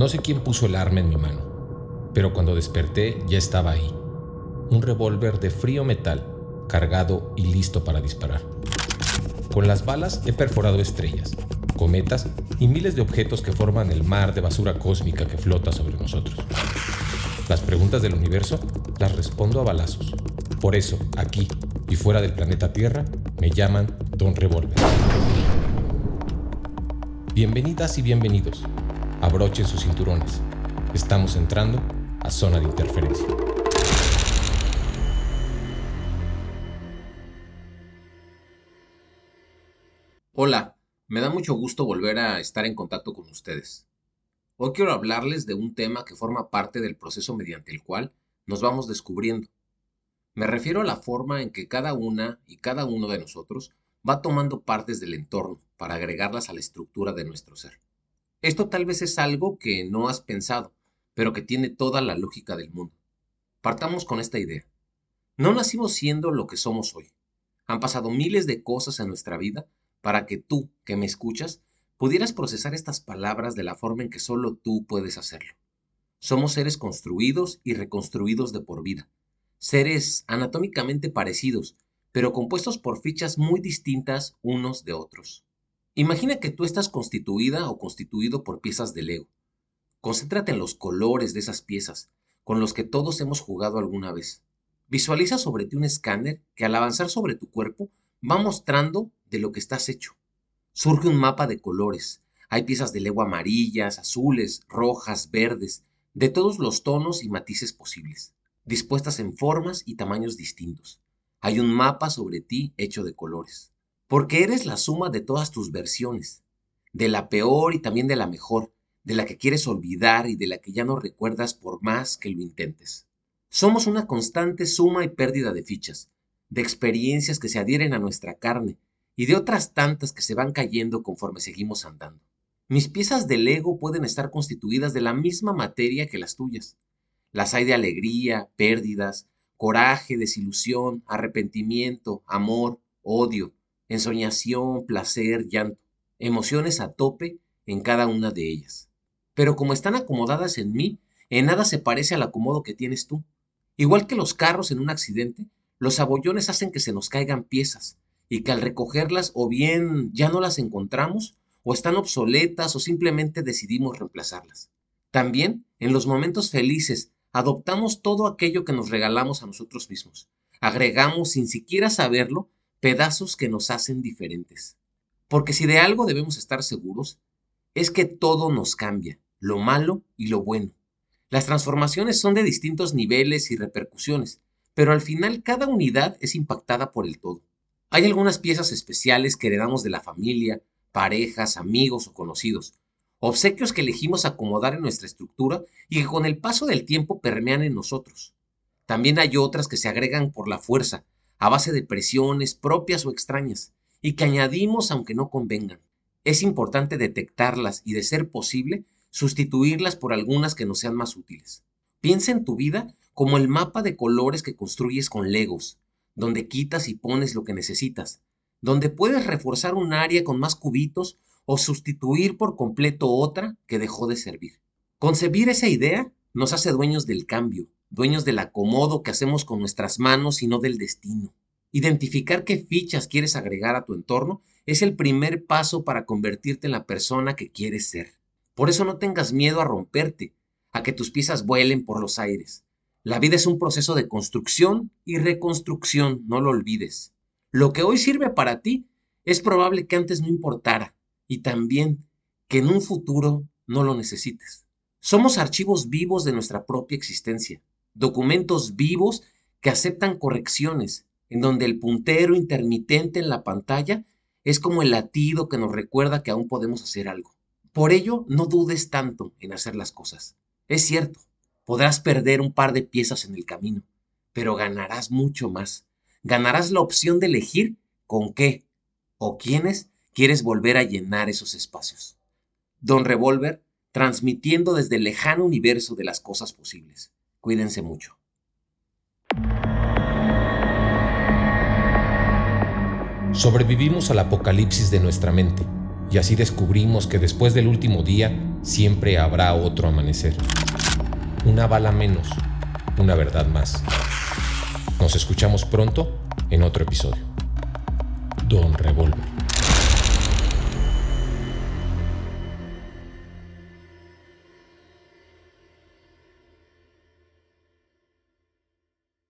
No sé quién puso el arma en mi mano, pero cuando desperté ya estaba ahí. Un revólver de frío metal, cargado y listo para disparar. Con las balas he perforado estrellas, cometas y miles de objetos que forman el mar de basura cósmica que flota sobre nosotros. Las preguntas del universo las respondo a balazos. Por eso, aquí y fuera del planeta Tierra, me llaman Don Revolver. Bienvenidas y bienvenidos. Abrochen sus cinturones. Estamos entrando a zona de interferencia. Hola, me da mucho gusto volver a estar en contacto con ustedes. Hoy quiero hablarles de un tema que forma parte del proceso mediante el cual nos vamos descubriendo. Me refiero a la forma en que cada una y cada uno de nosotros va tomando partes del entorno para agregarlas a la estructura de nuestro ser. Esto tal vez es algo que no has pensado, pero que tiene toda la lógica del mundo. Partamos con esta idea. No nacimos siendo lo que somos hoy. Han pasado miles de cosas en nuestra vida para que tú, que me escuchas, pudieras procesar estas palabras de la forma en que solo tú puedes hacerlo. Somos seres construidos y reconstruidos de por vida, seres anatómicamente parecidos, pero compuestos por fichas muy distintas unos de otros. Imagina que tú estás constituida o constituido por piezas de Lego. Concéntrate en los colores de esas piezas, con los que todos hemos jugado alguna vez. Visualiza sobre ti un escáner que al avanzar sobre tu cuerpo va mostrando de lo que estás hecho. Surge un mapa de colores. Hay piezas de legua amarillas, azules, rojas, verdes, de todos los tonos y matices posibles, dispuestas en formas y tamaños distintos. Hay un mapa sobre ti hecho de colores. Porque eres la suma de todas tus versiones, de la peor y también de la mejor, de la que quieres olvidar y de la que ya no recuerdas por más que lo intentes. Somos una constante suma y pérdida de fichas, de experiencias que se adhieren a nuestra carne y de otras tantas que se van cayendo conforme seguimos andando. Mis piezas del ego pueden estar constituidas de la misma materia que las tuyas. Las hay de alegría, pérdidas, coraje, desilusión, arrepentimiento, amor, odio, ensoñación, placer, llanto, emociones a tope en cada una de ellas. Pero como están acomodadas en mí, en nada se parece al acomodo que tienes tú. Igual que los carros en un accidente, los abollones hacen que se nos caigan piezas y que al recogerlas o bien ya no las encontramos o están obsoletas o simplemente decidimos reemplazarlas. También, en los momentos felices, adoptamos todo aquello que nos regalamos a nosotros mismos. Agregamos, sin siquiera saberlo, pedazos que nos hacen diferentes. Porque si de algo debemos estar seguros, es que todo nos cambia, lo malo y lo bueno. Las transformaciones son de distintos niveles y repercusiones, pero al final cada unidad es impactada por el todo. Hay algunas piezas especiales que heredamos de la familia, parejas, amigos o conocidos, obsequios que elegimos acomodar en nuestra estructura y que con el paso del tiempo permean en nosotros. También hay otras que se agregan por la fuerza, a base de presiones propias o extrañas, y que añadimos aunque no convengan. Es importante detectarlas y, de ser posible, sustituirlas por algunas que nos sean más útiles. Piensa en tu vida como el mapa de colores que construyes con legos, donde quitas y pones lo que necesitas, donde puedes reforzar un área con más cubitos o sustituir por completo otra que dejó de servir. Concebir esa idea nos hace dueños del cambio, dueños del acomodo que hacemos con nuestras manos y no del destino. Identificar qué fichas quieres agregar a tu entorno es el primer paso para convertirte en la persona que quieres ser. Por eso no tengas miedo a romperte, a que tus piezas vuelen por los aires. La vida es un proceso de construcción y reconstrucción, no lo olvides. Lo que hoy sirve para ti es probable que antes no importara y también que en un futuro no lo necesites. Somos archivos vivos de nuestra propia existencia, documentos vivos que aceptan correcciones, en donde el puntero intermitente en la pantalla es como el latido que nos recuerda que aún podemos hacer algo. Por ello, no dudes tanto en hacer las cosas. Es cierto, Podrás perder un par de piezas en el camino, pero ganarás mucho más. Ganarás la opción de elegir con qué o quiénes quieres volver a llenar esos espacios. Don Revolver, transmitiendo desde el lejano universo de las cosas posibles. Cuídense mucho. Sobrevivimos al apocalipsis de nuestra mente y así descubrimos que después del último día siempre habrá otro amanecer. Una bala menos, una verdad más. Nos escuchamos pronto en otro episodio. Don Revolver.